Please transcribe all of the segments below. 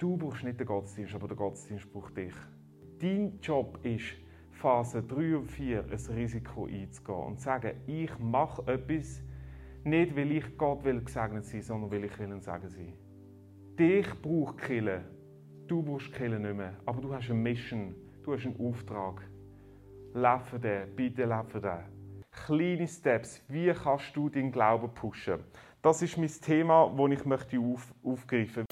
Du brauchst nicht den Gottesdienst, aber der Gottesdienst braucht dich. Dein Job ist, Phase 3 und 4 ein Risiko einzugehen und zu sagen, ich mache etwas, nicht weil ich Gott will gesegnet sein, sondern weil ich will ein Segen sein. Dich braucht Kille. Du brauchst Kille nicht mehr. Aber du hast eine Mission, du hast einen Auftrag. Lebe für den, bitte lebe für den. Kleine Steps, wie kannst du deinen Glauben pushen? Das ist mein Thema, das ich möchte auf, aufgreifen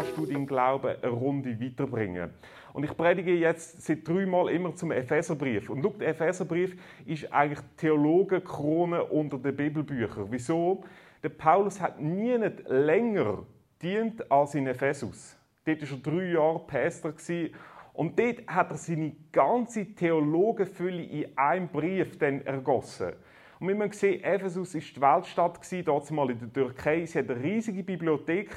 kannst du deinen Glauben eine Runde weiterbringen. Und ich predige jetzt seit dreimal immer zum Epheserbrief. Und schau, der Epheserbrief ist eigentlich Theologenkrone unter den Bibelbüchern. Wieso? Der Paulus hat nie nicht länger dient als in Ephesus. Dort war er drei Jahre Pastor. Und dort hat er seine ganze Theologenfülle in einem Brief dann ergossen. Und wie man sieht, Ephesus war die Weltstadt, mal in der Türkei. Sie hatte eine riesige Bibliothek,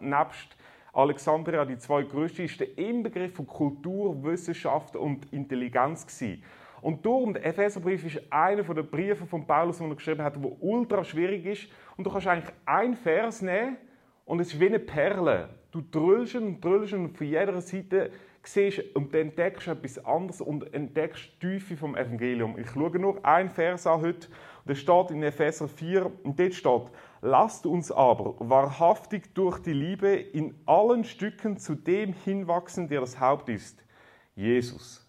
nebst Alexandria, die zwei größte, ist der Inbegriff von Kultur, Wissenschaft und Intelligenz gewesen. Und darum, der Epheserbrief ist einer der Briefe von Paulus, den er geschrieben hat, der ultra schwierig ist. Und du kannst eigentlich einen Vers nehmen und es ist wie eine Perle. Du drüllst und drüllst und von jeder Seite siehst und dann entdeckst du etwas anderes und entdeckst die Tiefe vom Evangelium. Ich schaue nur einen Vers an heute. Der steht in Epheser 4 und dort steht, lasst uns aber wahrhaftig durch die Liebe in allen Stücken zu dem hinwachsen, der das Haupt ist, Jesus.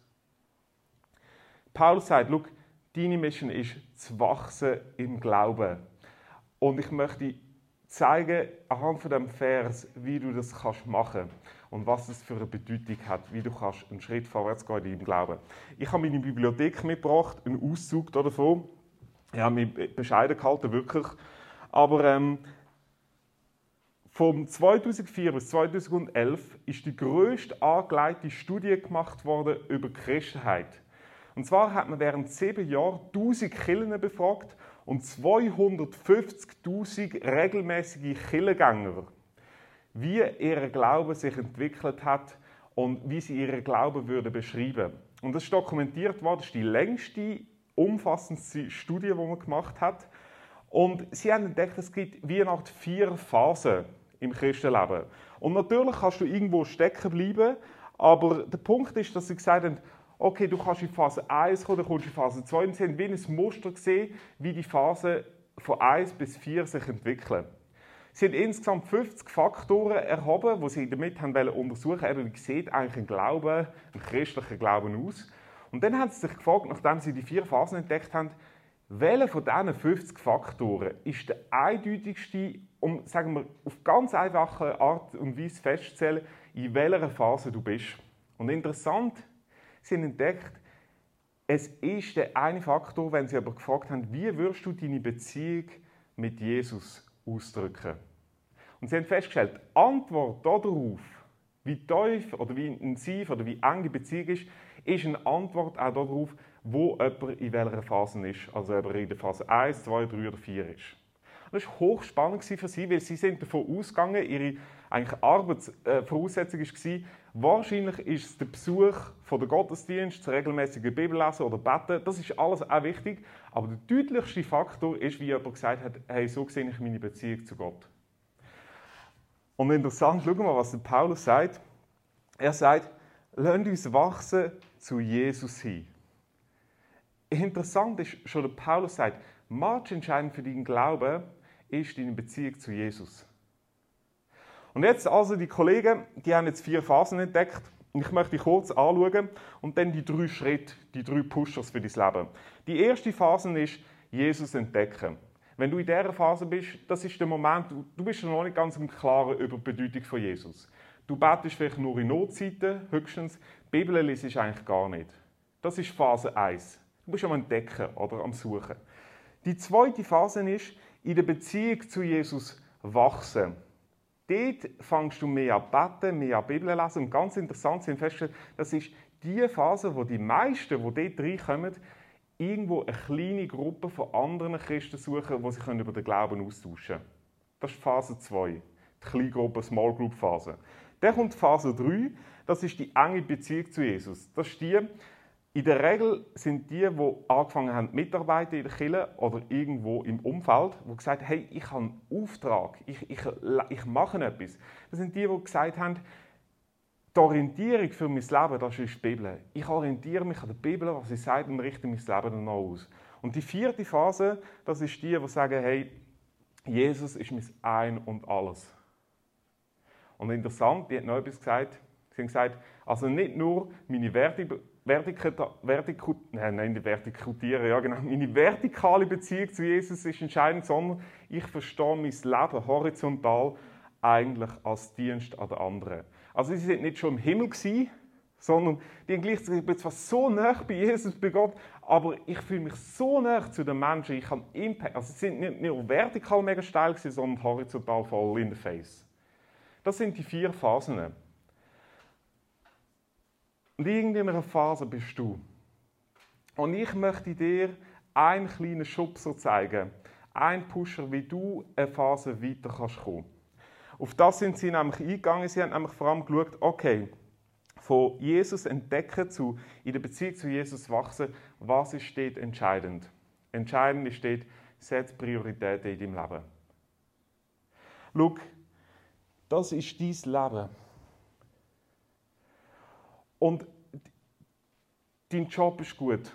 Paulus sagt, Look, deine Mission ist zu wachsen im Glauben. Und ich möchte zeigen, anhand von dem Vers, wie du das kannst machen und was es für eine Bedeutung hat, wie du kannst einen Schritt vorwärts gehen in deinem Glauben. Ich habe meine Bibliothek mitgebracht, einen Auszug davon. Ich habe mich bescheiden gehalten, wirklich. Aber ähm, von 2004 bis 2011 ist die größte angelegte Studie gemacht worden über Christenheit. Und zwar hat man während sieben Jahren 1000 Kirchen befragt und 250.000 regelmäßige Kirchengänger wie ihr Glaube sich entwickelt hat und wie sie ihren Glauben würde beschreiben. Und das ist dokumentiert worden, das ist die längste, umfassendste Studie, die man gemacht hat. Und sie haben entdeckt, es gibt Art vier Phasen im Christenleben. Und natürlich kannst du irgendwo stecken bleiben, aber der Punkt ist, dass sie gesagt haben, okay, du kannst in Phase 1 kommen, dann kommst du in Phase 2 und sie haben wie ein Muster gesehen, wie die Phasen von 1 bis 4 sich entwickeln. Sie haben insgesamt 50 Faktoren erhoben, die sie damit haben untersuchen wollten, wie sieht eigentlich ein Glaube, ein christlicher Glauben aus. Und dann haben sie sich gefragt, nachdem sie die vier Phasen entdeckt haben, welcher von diesen 50 Faktoren ist der eindeutigste, um sagen wir, auf ganz einfache Art und Weise festzustellen, in welcher Phase du bist. Und interessant, sie haben entdeckt, es ist der eine Faktor, wenn sie aber gefragt haben, wie würdest du deine Beziehung mit Jesus ausdrücken. Und sie haben festgestellt, die Antwort darauf, wie tief oder wie intensiv oder wie eng die Beziehung ist, ist eine Antwort auch darauf, wo jemand in welcher Phase ist. Also ob er in der Phase 1, 2, 3 oder 4 ist. Das war hochspannend für sie, weil sie sind davon ausgegangen, ihre eigentlich Arbeitsvoraussetzung war, wahrscheinlich ist es der Besuch von der Gottesdienst, das regelmäßige Bibellesen oder Beten, das ist alles auch wichtig, aber der deutlichste Faktor ist, wie jemand gesagt hat, hey, so sehe ich meine Beziehung zu Gott. Und interessant, schauen wir mal, was der Paulus sagt. Er sagt, lasst uns wachsen zu Jesus hin. Interessant ist, schon der Paulus sagt, match entscheidend für deinen Glauben ist deine Beziehung zu Jesus. Und jetzt also die Kollegen, die haben jetzt vier Phasen entdeckt. Ich möchte die kurz anschauen und dann die drei Schritte, die drei Pushers für dein Leben. Die erste Phase ist Jesus entdecken. Wenn du in dieser Phase bist, das ist der Moment, du bist noch nicht ganz im Klaren über die Bedeutung von Jesus. Du betest vielleicht nur in Notzeiten, höchstens. Die Bibel liest eigentlich gar nicht. Das ist Phase 1. Du bist am Entdecken oder am Suchen. Die zweite Phase ist, in der Beziehung zu Jesus wachsen. Dort fängst du mehr an beten, mehr an Bibel lesen. Und ganz interessant sind festgestellt, das ist die Phase, wo die meisten, die dort reinkommen, irgendwo eine kleine Gruppe von anderen Christen suchen, die sich über den Glauben austauschen können. Das ist Phase 2, die Kleingruppe, Small Group Phase. Dann kommt Phase 3, das ist die enge Beziehung zu Jesus. Das ist die, In der Regel sind die, die angefangen haben mitarbeiten in der Kirche oder irgendwo im Umfeld, die gesagt haben, hey, ich habe einen Auftrag, ich, ich, ich mache etwas. Das sind die, die gesagt haben, die Orientierung für mein Leben, das ist die Bibel. Ich orientiere mich an der Bibel, was sie sagt, und richte mein Leben danach aus. Und die vierte Phase, das ist die, die sagen, hey, Jesus ist mein Ein und Alles. Und interessant, die hat noch etwas gesagt. Sie haben gesagt, also nicht nur meine Vertikutieren, ja genau, meine vertikale Beziehung zu Jesus ist entscheidend, sondern ich verstehe mein Leben horizontal eigentlich als Dienst an den anderen. Also sie sind nicht schon im Himmel gewesen, sondern die haben gleichzeitig bin zwar so nah bei Jesus, bei Gott, aber ich fühle mich so nah zu den Menschen, ich habe Impact. Also sie sind nicht nur vertikal mega steil gewesen, sondern horizontal voll in the face. Das sind die vier Phasen. Und in irgendeiner Phase bist du. Und ich möchte dir einen kleinen Schubser zeigen, einen Pusher, wie du eine Phase weiter kannst kommen. Auf das sind sie nämlich eingegangen. Sie haben nämlich vor allem geschaut, okay, von Jesus entdecken zu in der Beziehung zu Jesus wachsen, was ist dort entscheidend? Entscheidend ist dort, setz Prioritäten in deinem Leben. Schau, das ist dein Leben. Und dein Job ist gut.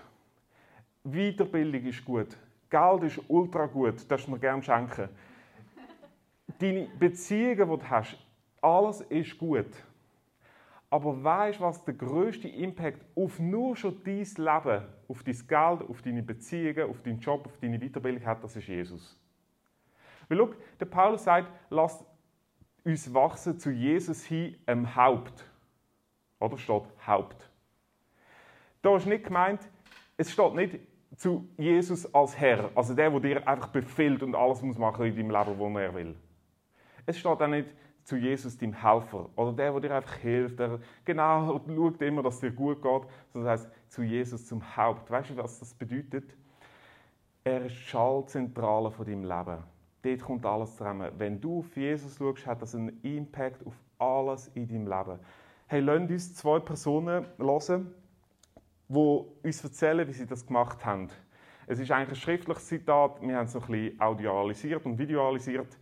Weiterbildung ist gut. Geld ist ultra gut. Das mir gerne schenken. Deine Beziehungen, die du hast, alles ist gut. Aber weißt du, was der größte Impact auf nur schon dein Leben, auf dein Geld, auf deine Beziehungen, auf deinen Job, auf deine Weiterbildung hat? Das ist Jesus. Weil schau, der Paulus sagt, lass uns wachsen zu Jesus hin, im Haupt. Oder steht Haupt. Da ist nicht gemeint, es steht nicht zu Jesus als Herr, also der, der dir einfach befiehlt und alles muss machen in deinem Leben, was er will. Es steht auch nicht zu Jesus, deinem Helfer, oder der, der dir einfach hilft, der genau schaut immer, dass es dir gut geht. Das heißt, zu Jesus zum Haupt. Weißt du, was das bedeutet? Er ist Schallzentrale von deinem Leben. Dort kommt alles zusammen. Wenn du auf Jesus schaust, hat das einen Impact auf alles in deinem Leben. Hey, lasst uns zwei Personen hören, die uns erzählen, wie sie das gemacht haben. Es ist eigentlich ein schriftliches Zitat, wir haben es noch ein bisschen audialisiert und videoalisiert.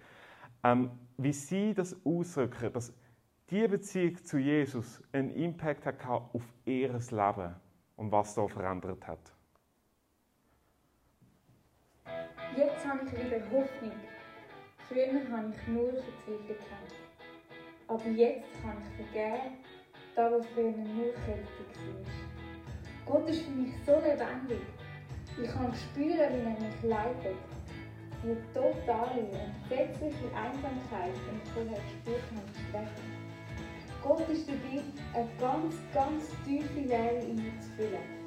Ähm, wie sie das ausdrücken, dass diese Beziehung zu Jesus einen Impact hat auf ihr Leben und was da verändert hat. Jetzt habe ich wieder Hoffnung. Früher habe ich nur Verzweiflung Aber jetzt kann ich vergeben, da wo früher nur Kälte war. Gott ist für mich so lebendig. Ich kann spüren, wie er mich leitet eine totale, entsetzliche Einsamkeit, die ich vorher gespürt habe, sprechen. Gott ist dabei, eine ganz, ganz tiefe Leere in mir zu füllen.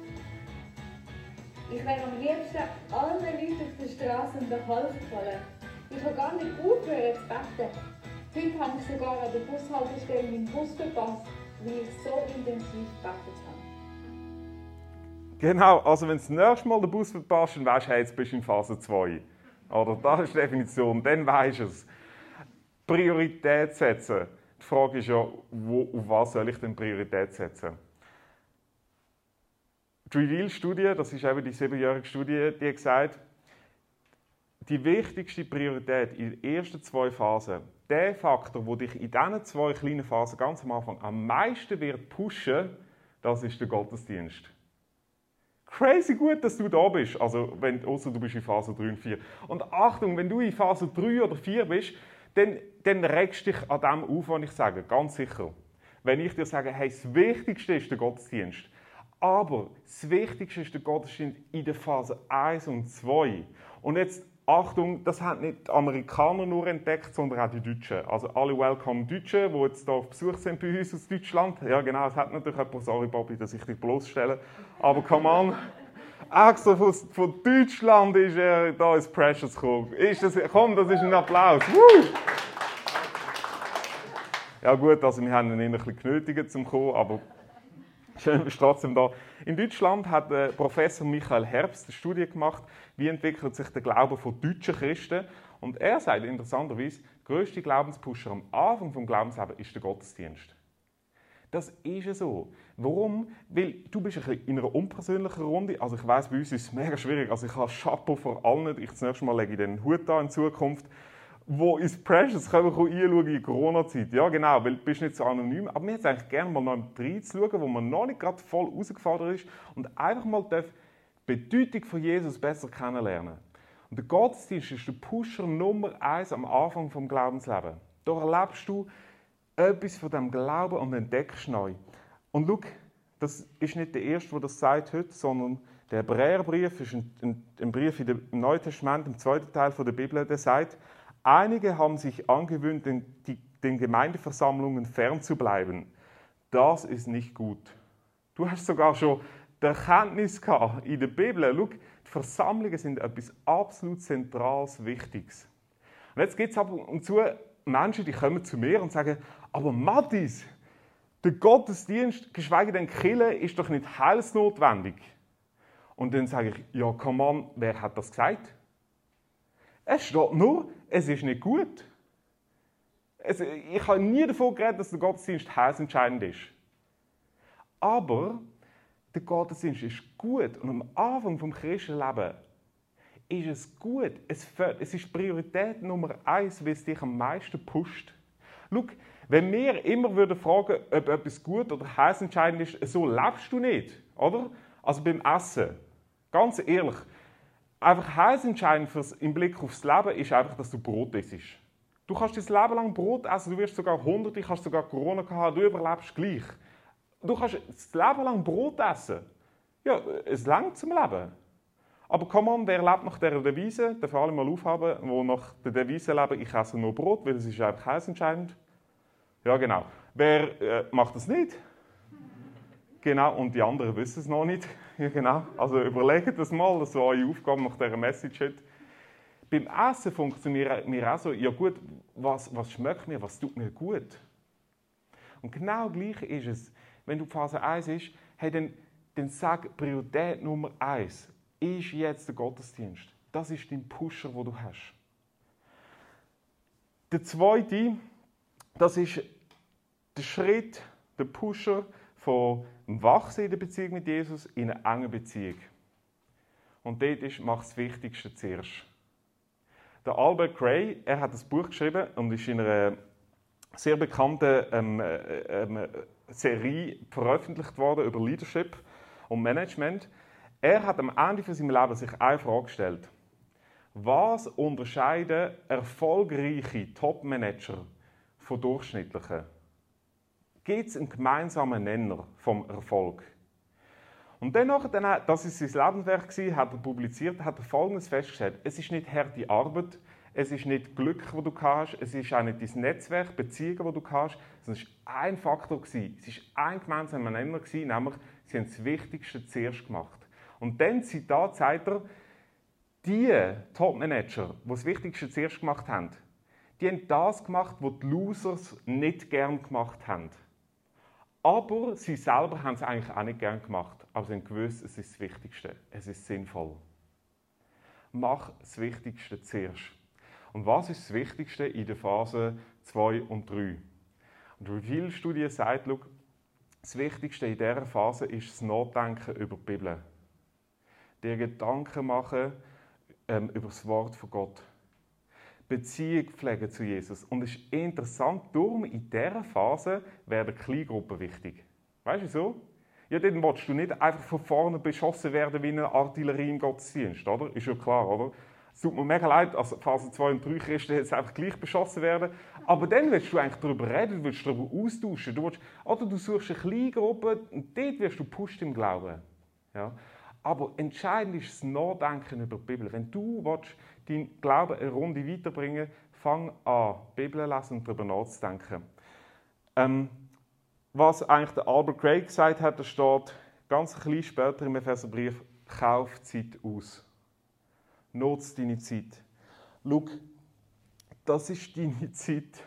Ich wäre am liebsten allen Leuten auf der Straße um den Hals gefallen. Ich kann gar nicht aufhören zu beten. Heute habe ich sogar an der Bushaltestelle meinen Bus verpasst, weil ich so intensiv gebetet habe. Genau, also wenn du das nächste Mal den Bus verpasst, dann weißt du, hey, jetzt bist du in Phase 2. Oder das ist die Definition, dann weisst du es. Priorität setzen. Die Frage ist ja, wo, auf was soll ich denn Priorität setzen? Die Reveal-Studie, das ist eben die siebenjährige Studie, die hat gesagt, die wichtigste Priorität in den ersten zwei Phasen, der Faktor, der dich in diesen zwei kleinen Phasen ganz am Anfang am meisten wird pushen, das ist der Gottesdienst crazy gut, dass du da bist. Also, wenn, außer du bist in Phase 3 und 4. Und Achtung, wenn du in Phase 3 oder 4 bist, dann, dann regst dich an dem auf, was ich sage. Ganz sicher. Wenn ich dir sage, hey, das Wichtigste ist der Gottesdienst. Aber das Wichtigste ist der Gottesdienst in der Phase 1 und 2. Und jetzt Achtung, das haben nicht die Amerikaner nur entdeckt, sondern auch die Deutschen. Also alle Welcome Deutschen, die jetzt hier auf Besuch sind bei uns aus Deutschland. Ja genau, es hat natürlich jemand, sorry Bobby, dass ich dich bloßstelle. Aber come on, extra von, von Deutschland ist er da ins Precious gekommen. Ist das, komm, das ist ein Applaus. Woo! Ja gut, also wir haben ihn ein bisschen genötigt zum kommen, aber Schön, bist trotzdem da. In Deutschland hat äh, Professor Michael Herbst eine Studie gemacht, wie entwickelt sich der Glaube von deutschen Christen. Und er sagt interessanterweise, der grösste Glaubenspusher am Anfang des Glaubenslebens ist der Gottesdienst. Das ist so. Warum? Weil du bist ein in einer unpersönlichen Runde. Also ich weiß, bei uns ist es mega schwierig. Also ich habe Chapeau vor allen. Ich das nächste Mal lege ich den Hut an in Zukunft. Wo ist Precious? Können einschauen in Corona-Zeit? Ja, genau, weil du bist nicht so anonym. Aber wir hätten eigentlich gerne mal noch schauen, wo man noch nicht gerade voll herausgefordert ist und einfach mal die Bedeutung von Jesus besser kennenlernen. Und der Gottesdienst ist der Pusher Nummer eins am Anfang vom Glaubensleben. Da erlebst du etwas von dem Glauben und entdeckst neu. Und schau, das ist nicht der erste, der das sagt heute, sondern der Hebräerbrief ist ein, ein, ein Brief im Neuen Testament, im zweiten Teil der Bibel, der sagt, einige haben sich angewöhnt, den, die, den Gemeindeversammlungen fernzubleiben. Das ist nicht gut. Du hast sogar schon die Erkenntnis gehabt in der Bibel. Schau, die Versammlungen sind etwas absolut Zentrales, Wichtiges. Und jetzt gibt es ab und zu Menschen, die kommen zu mir und sagen, aber Mathis, der Gottesdienst, geschweige denn Kille, ist doch nicht heilsnotwendig. Und dann sage ich, ja, komm on, wer hat das gesagt? Es steht nur, es ist nicht gut. Es, ich habe nie davon geredet, dass der Gottesdienst heilsentscheidend ist. Aber der Gottesdienst ist gut und am Anfang des Christenlebens ist es gut. Es, es ist Priorität Nummer eins, weil es dich am meisten pusht. Schau, wenn wir immer würden fragen, ob etwas gut oder heiß entscheidend ist, so lebst du nicht, oder? Also beim Essen, ganz ehrlich, einfach heiß entscheidend fürs, im Blick aufs Leben ist einfach, dass du Brot isst. Du kannst dein Leben lang Brot essen, du wirst sogar hunderte, kannst sogar Corona haben, du überlebst gleich. Du kannst das Leben lang Brot essen. Ja, es langt zum Leben. Aber komm on, wer lebt nach dieser Devise? Darf alle mal aufhaben, wo nach der Devise leben, ich esse nur Brot, weil es ist einfach heißentscheidend. Ja, genau. Wer äh, macht das nicht? Genau, und die anderen wissen es noch nicht. Ja, genau. Also überlegt das mal, das so eure Aufgabe nach dieser Message heute. Beim Essen funktioniert mir auch so, ja gut, was, was schmeckt mir, was tut mir gut? Und genau gleich ist es, wenn du Phase 1 bist, hey, dann, dann sag Priorität Nummer 1 ist jetzt der Gottesdienst. Das ist dein Pusher, wo du hast. Der zweite, das ist der Schritt, der Pusher von Wachsen in der Beziehung mit Jesus in eine enge Beziehung. Und dort ist, mach das Wichtigste zuerst. Der Albert Gray, er hat das Buch geschrieben und ist in einer sehr bekannten ähm, äh, ähm, Serie veröffentlicht worden über Leadership und Management. Er hat am Ende von seinem Leben sich eine Frage gestellt. Was unterscheiden erfolgreiche Top-Manager von durchschnittlichen? Gibt es einen gemeinsamen Nenner vom Erfolg? Und dennoch, das ist sein Lebenswerk, hat er publiziert, hat er Folgendes festgestellt. Es ist nicht harte Arbeit, es ist nicht Glück, das du hast, es ist auch nicht dein Netzwerk, Beziehungen, das du hast, sondern es war ein Faktor. Es war ein gemeinsamer Nenner, nämlich sie haben das Wichtigste zuerst gemacht. Und dann, Zitat, sagt er, die Top-Manager, die das Wichtigste zuerst gemacht haben, die haben das gemacht, was die Losers nicht gern gemacht haben. Aber sie selber haben es eigentlich auch nicht gern gemacht. Aber sie haben gewusst, es ist das Wichtigste. Es ist sinnvoll. Mach das Wichtigste zuerst. Und was ist das Wichtigste in der Phase 2 und 3? Und wie viele Studien sagen, das Wichtigste in dieser Phase ist das Nachdenken über die Bibel dir Gedanken machen ähm, über das Wort von Gott. Beziehung pflegen zu Jesus. Und es ist interessant, darum in dieser Phase werden Kleingruppen wichtig. Weißt du so? Ja, dann willst du nicht einfach von vorne beschossen werden wie eine Artillerie im Gottesdienst, oder? Ist ja klar, oder? Es tut mir mega leid, als Phase 2 und 3 Christen jetzt einfach gleich beschossen werden. Aber dann willst du eigentlich darüber reden, du willst darüber austauschen. Du willst, oder du suchst eine Kleingruppe und dort wirst du pusht im Glauben. Ja? Aber entscheidend ist das Nachdenken über die Bibel. Wenn du willst, deinen Glauben eine Runde weiterbringen fang an, die Bibel lesen und darüber nachzudenken. Ähm, was eigentlich der Albert Craig gesagt hat, da steht ganz ein bisschen später im Epheserbrief, kauf Zeit aus. Nutz deine Zeit. Schau, das ist deine Zeit.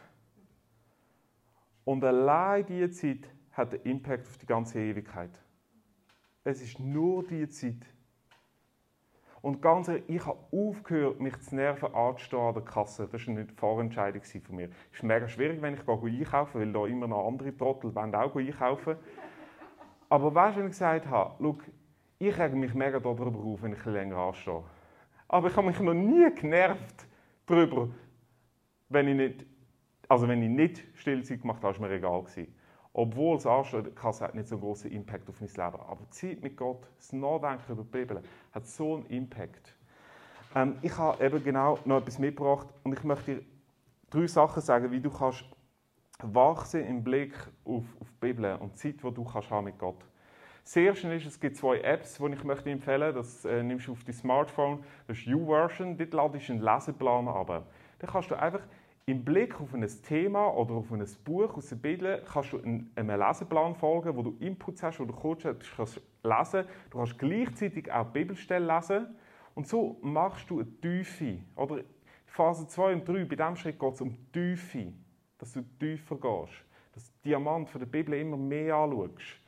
Und allein diese Zeit hat einen Impact auf die ganze Ewigkeit. Es ist nur die Zeit. Und ganz ehrlich, ich habe aufgehört, mich zu nerven anzustehen an der Kasse. Das war eine Vorentscheidung von mir. Es ist mega schwierig, wenn ich einkaufe, weil da immer noch andere Trottel wollen auch einkaufen. Aber weißt du, wenn ich gesagt habe, ich rege mich mega darüber auf, wenn ich länger anstehe. Aber ich habe mich noch nie genervt darüber, wenn ich nicht, also wenn ich nicht Stillzeit gemacht habe, war mir egal gewesen. Obwohl das Anstehen hat nicht so einen großen Impact auf mein Leben. Aber die Zeit mit Gott, das Nachdenken über die Bibel, hat so einen Impact. Ähm, ich habe eben genau noch etwas mitgebracht und ich möchte dir drei Sachen sagen, wie du kannst wachsen im Blick auf, auf die Bibel und die Zeit, die du kannst haben mit Gott. Das erste ist, es gibt zwei Apps, die ich möchte empfehlen möchte. Das äh, nimmst du auf dein Smartphone. Das ist YouVersion. Dort ladest du einen Leseplan ab. Dann kannst du einfach im Blick auf ein Thema oder auf ein Buch aus der Bibel kannst du einem Leseplan folgen, wo du Inputs hast, du kurz kannst lesen. Du kannst gleichzeitig auch die Bibelstelle lesen. Und so machst du eine Tiefe. Oder Phase 2 und 3, bei diesem Schritt geht es um Tiefe. Dass du tiefer gehst. Dass du Diamant von der Bibel immer mehr anschaust.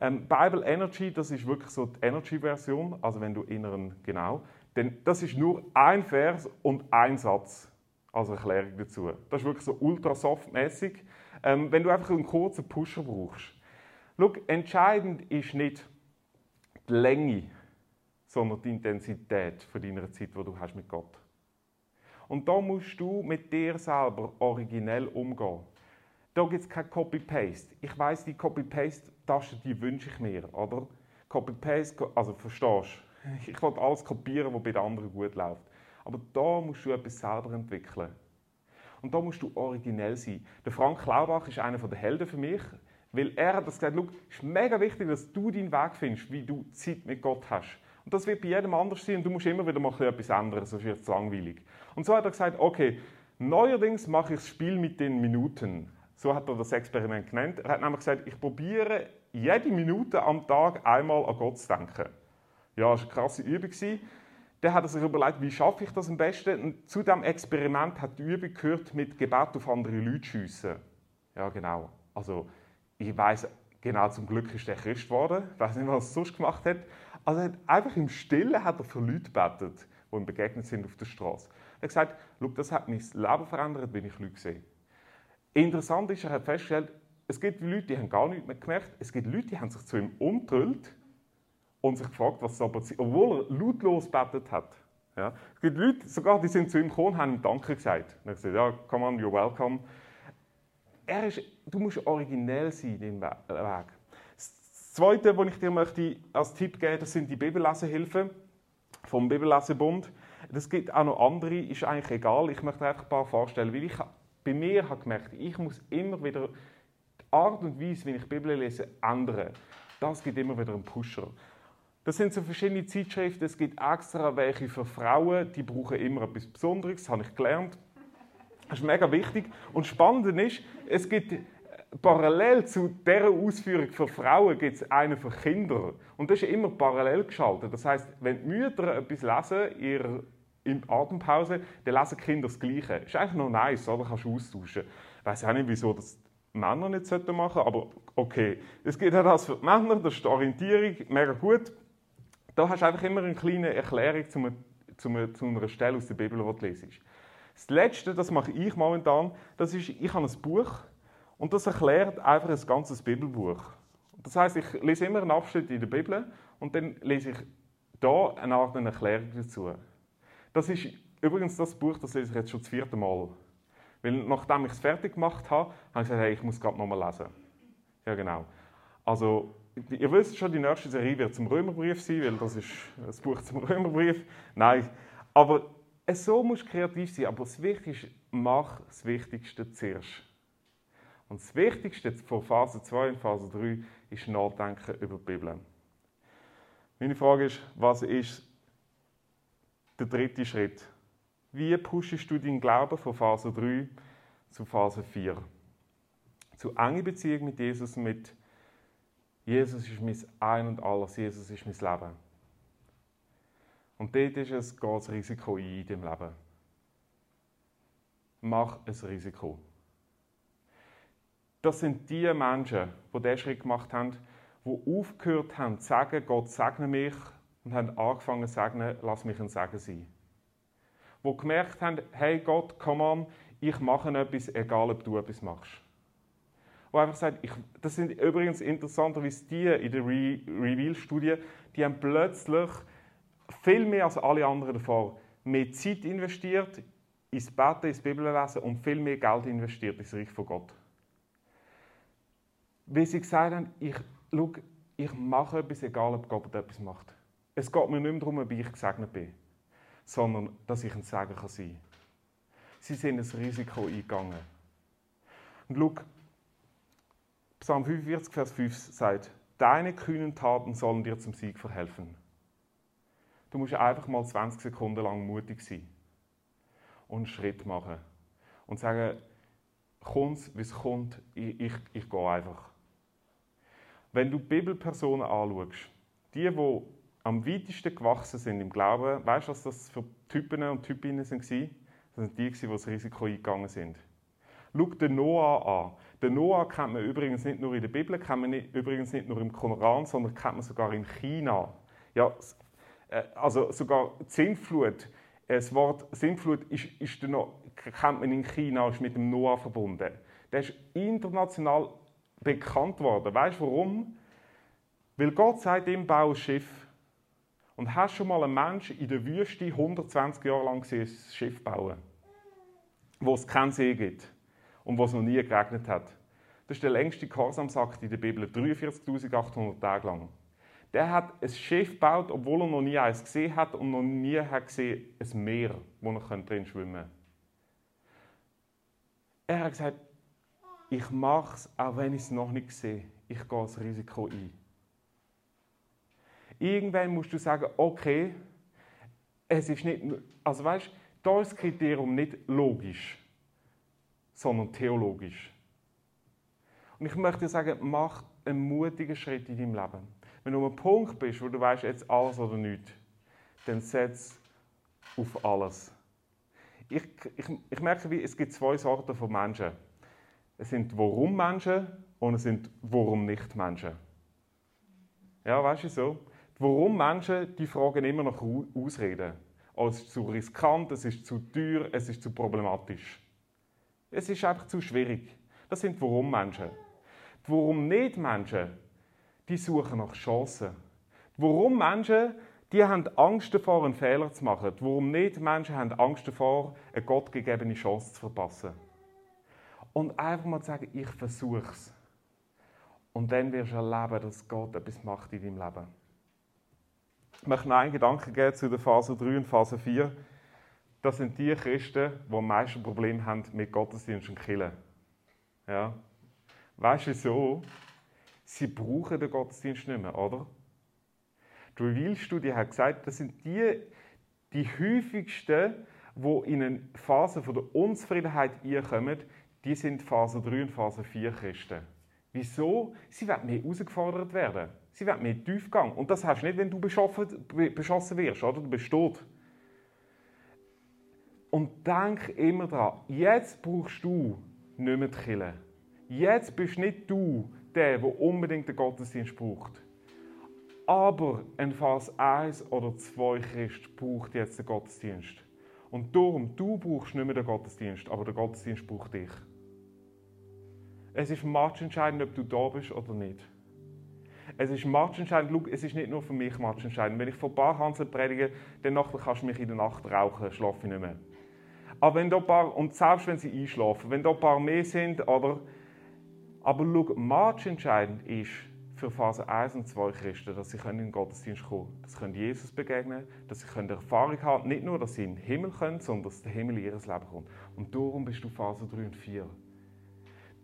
Ähm, Bible Energy, das ist wirklich so die Energy-Version, also wenn du inneren, genau. Denn das ist nur ein Vers und ein Satz als Erklärung dazu. Das ist wirklich so ultra softmäßig. Ähm, wenn du einfach einen kurzen Pusher brauchst. Schau, entscheidend ist nicht die Länge, sondern die Intensität von deiner Zeit, die du hast mit Gott. Und da musst du mit dir selber originell umgehen. Da gibt es kein Copy-Paste. Ich weiß, die Copy-Paste-Tasche, die wünsche ich mir, oder? Copy-Paste, also verstehst du? Ich will alles kopieren, was bei den anderen gut läuft. Aber da musst du etwas selber entwickeln. Und da musst du originell sein. Der Frank Klaubach ist einer der Helden für mich, weil er hat das gesagt, es ist mega wichtig, dass du deinen Weg findest, wie du Zeit mit Gott hast. Und das wird bei jedem anders sein und du musst immer wieder mal etwas ändern, sonst wird es langweilig. Und so hat er gesagt, okay, neuerdings mache ich das Spiel mit den Minuten. So hat er das Experiment genannt. Er hat nämlich gesagt, ich probiere jede Minute am Tag einmal an Gott zu denken. Ja, das war eine krasse Übung. Dann hat sich überlegt, wie schaffe ich das am besten. Und zu diesem Experiment hat die Übung gehört, mit Gebet auf andere Leute schiessen. Ja, genau. Also, ich weiß genau, zum Glück ist er Christ geworden. Ich weiß nicht, was er sonst gemacht hat. Also, er hat einfach im Stillen hat er für Leute gebetet, die ihm begegnet sind auf der Straße. Er hat gesagt, das hat mein Leben verändert, wenn ich Leute sehe. Interessant ist, er hat festgestellt, es gibt Leute, die haben gar nichts mehr gemerkt. Es gibt Leute, die haben sich zu ihm umgedrüllt und sich gefragt, was so passiert, obwohl er lautlos betet hat. Ja. Es gibt Leute, sogar die sind zu ihm gekommen und haben ihm Danke gesagt. Und er gesagt, ja, come on, you're welcome. Er ist, du musst originell sein in deinem Weg. Das Zweite, was ich dir möchte als Tipp geben das sind die Bibellesehilfen vom Bibellesebund. Es gibt auch noch andere, ist eigentlich egal. Ich möchte einfach ein paar vorstellen, weil ich bei mir habe gemerkt, ich muss immer wieder die Art und Weise, wie ich Bibel lese, ändern. Das gibt immer wieder einen Pusher. Das sind so verschiedene Zeitschriften. Es gibt extra welche für Frauen, die brauchen immer etwas Besonderes, das habe ich gelernt. Das ist mega wichtig. Und spannend ist, es gibt parallel zu dieser Ausführung für Frauen gibt es eine für Kinder. Und das ist immer parallel geschaltet. Das heißt, wenn die Mütter etwas lesen, ihre in Atempause, dann lesen die Kinder das Gleiche. Ist eigentlich noch nice, oder? Kannst du austauschen. Ich weiß auch nicht, wieso das Männer nicht machen sollten, aber okay. Es gibt auch das für die Männer, das ist die Orientierung, mega gut. Da hast du einfach immer eine kleine Erklärung zu zu zu einer Stelle aus der Bibel, die du lesest. Das Letzte, das mache ich momentan, das ist, ich habe ein Buch und das erklärt einfach ein ganzes Bibelbuch. Das heißt, ich lese immer einen Abschnitt in der Bibel und dann lese ich da eine Art eine Erklärung dazu. Das ist übrigens das Buch, das lese ich jetzt schon das vierte Mal. Weil nachdem ich es fertig gemacht habe, habe ich gesagt, hey, ich muss gerade nochmal lesen. Ja, genau. Also, ihr wisst schon, die nächste Serie wird zum Römerbrief sein, weil das ist das Buch zum Römerbrief. Nein, aber so musst du kreativ sein. Aber das Wichtigste, mach das Wichtigste zuerst. Und das Wichtigste von Phase 2 und Phase 3 ist Nachdenken über die Bibel. Meine Frage ist, was ist der dritte Schritt? Wie pushst du deinen Glauben von Phase 3 zu Phase 4? Zu enge Beziehung mit Jesus, mit Jesus ist mein Ein und Alles, Jesus ist mein Leben. Und dort ist es, geht das Risiko ein in deinem Leben. Mach ein Risiko. Das sind die Menschen, die diesen Schritt gemacht haben, die aufgehört haben zu sagen, Gott segne mich und haben angefangen zu sagen, lass mich ein Segen sein. Die gemerkt haben, hey Gott, come on, ich mache etwas, egal ob du etwas machst. Die einfach sagen, ich, das sind übrigens interessanterweise die in der Re Reveal-Studie, die haben plötzlich viel mehr als alle anderen davor mehr Zeit investiert ins Beten, ins Bibellesen und viel mehr Geld investiert ins Reich von Gott. Wie sie gesagt haben, ich, schau, ich mache etwas, egal ob Gott etwas macht. Es geht mir nicht mehr darum, ob ich gesegnet bin, sondern dass ich ein Segen sein kann. Sie sind ein Risiko eingegangen. Und schau, Psalm 45, Vers 5 sagt, deine kühnen Taten sollen dir zum Sieg verhelfen. Du musst einfach mal 20 Sekunden lang mutig sein und einen Schritt machen und sagen, kommt wie es kommt, ich, ich, ich gehe einfach. Wenn du Bibelpersonen anschaust, die, die am weitesten gewachsen sind im Glauben, weißt du, was das für Typen und Typinnen waren? Das sind die, die das Risiko eingegangen sind. Schau den Noah an. Den Noah kennt man übrigens nicht nur in der Bibel, kennt man nicht, übrigens nicht nur im Koran, sondern kennt man sogar in China. Ja, äh, also sogar die Sintflut. Das Wort Sintflut ist, ist kennt man in China, ist mit dem Noah verbunden. Der ist international bekannt worden. Weißt du warum? Weil Gott sagt ihm, bau ein Schiff. Und hast schon mal einen Menschen in der Wüste 120 Jahre lang gesehen, ein Schiff bauen, wo es keinen See gibt und wo es noch nie geregnet hat? Das ist der längste Gehorsamsakt in der Bibel, 43.800 Tage lang. Der hat ein Schiff gebaut, obwohl er noch nie eins gesehen hat und noch nie hat gesehen ein Meer, wo er drin schwimmen könnte. Er hat gesagt, ich mache es, auch wenn ich es noch nicht sehe. Ich gehe das Risiko ein. Irgendwann musst du sagen, okay, es ist nicht, also weißt, da ist das Kriterium nicht logisch, sondern theologisch. Und ich möchte dir sagen, mach einen mutigen Schritt in deinem Leben. Wenn du an einem Punkt bist, wo du weißt, jetzt alles oder nichts, dann setz auf alles. Ich, ich, ich merke, wie, es gibt zwei Sorten von Menschen. Es sind Warum-Menschen und es sind Warum-nicht-Menschen. Ja, weißt du so? Die Warum-Menschen, die fragen immer nach Ausreden. Oh, es ist zu riskant, es ist zu teuer, es ist zu problematisch. Es ist einfach zu schwierig. Das sind Warum-Menschen. Die Warum-nicht-Menschen, die suchen nach Chancen. Die Warum-Menschen, die haben Angst davor, einen Fehler zu machen. Die Warum-nicht-Menschen haben Angst davor, eine gottgegebene Chance zu verpassen. Und einfach mal zu sagen, ich versuche es. Und dann wirst du erleben, dass Gott etwas macht in deinem Leben. Ich möchte noch einen Gedanken geben zu der Phase 3 und Phase 4. Das sind die Christen, die am meisten Probleme haben mit Gottesdienst und Killen. Ja. Weißt du wieso? Sie brauchen den Gottesdienst nicht mehr, oder? Die Reveal-Studie hat gesagt, das sind die, die häufigsten, die in eine Phase der Unzufriedenheit kommen, die sind Phase 3 und Phase 4 Christen. Wieso? Sie werden mehr herausgefordert werden. Sie werden mehr Tiefgang. Und das hast du nicht, wenn du beschossen wirst, oder? Du bist tot. Und denk immer daran, jetzt brauchst du nicht mehr die. Jetzt bist nicht du der, der unbedingt den Gottesdienst braucht. Aber ein Phase 1 oder 2 Christ braucht jetzt den Gottesdienst. Und darum, du brauchst nicht mehr den Gottesdienst, aber der Gottesdienst braucht dich. Es ist matchentscheidend, ob du da bist oder nicht. Es ist matchentscheidend, schau, es ist nicht nur für mich matchentscheidend. Wenn ich von Barhansen predige, dann kannst du mich in der Nacht rauchen, schlafe ich nicht mehr. Aber wenn da ein paar, und selbst wenn sie einschlafen, wenn da ein paar mehr sind, oder, aber schau, matchentscheidend ist für Phase 1 und 2 Christen, dass sie in den Gottesdienst kommen können, dass sie Jesus begegnen können, dass sie Erfahrung haben nicht nur, dass sie in den Himmel können, sondern dass der Himmel in ihr Leben kommt. Und darum bist du Phase 3 und 4.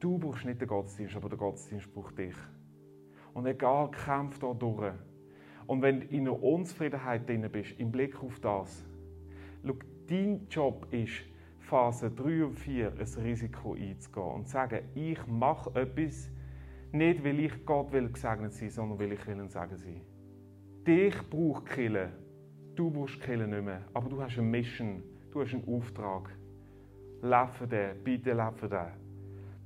Du brauchst nicht den Gottesdienst, aber der Gottesdienst braucht dich. Und egal, kämpf da durch. Und wenn du in einer Unzufriedenheit drin bist, im Blick auf das, schau, dein Job ist, Phase 3 und 4 ein Risiko einzugehen und zu sagen, ich mache etwas, nicht weil ich Gott will gesegnet sein, sondern weil ich will ein Segen sein. Dich braucht Kille. Du brauchst Kille nicht mehr. Aber du hast eine Mission, du hast einen Auftrag. Lebe den, bitte lebe den.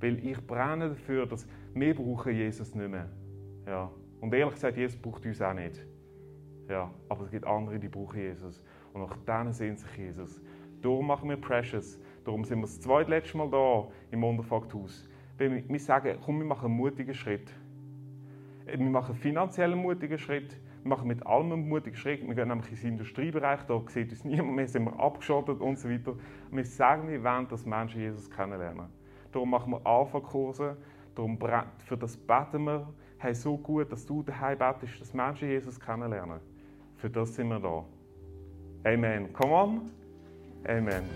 Weil ich brenne dafür, dass wir brauchen Jesus nicht mehr. Ja. Und ehrlich gesagt, Jesus braucht uns auch nicht. Ja, aber es gibt andere, die brauchen Jesus. Und nach denen sehnt sich Jesus. Darum machen wir Precious. Darum sind wir das zweitletzte Mal da im Unterfakthaus. Wir sagen, komm, wir machen einen mutigen Schritt. Wir machen einen finanziellen mutigen Schritt. Wir machen mit allem einen mutigen Schritt. Wir gehen nämlich ins Industriebereich, da sieht uns niemand mehr, sind wir abgeschottet und so weiter. Wir sagen, wir wollen, dass Menschen Jesus kennenlernen. Darum machen wir Alpha-Kurse, darum für das beten wir, hey, so gut, dass du daheim betest, dass Menschen Jesus kennenlernen. Für das sind wir da. Amen. Come on. Amen.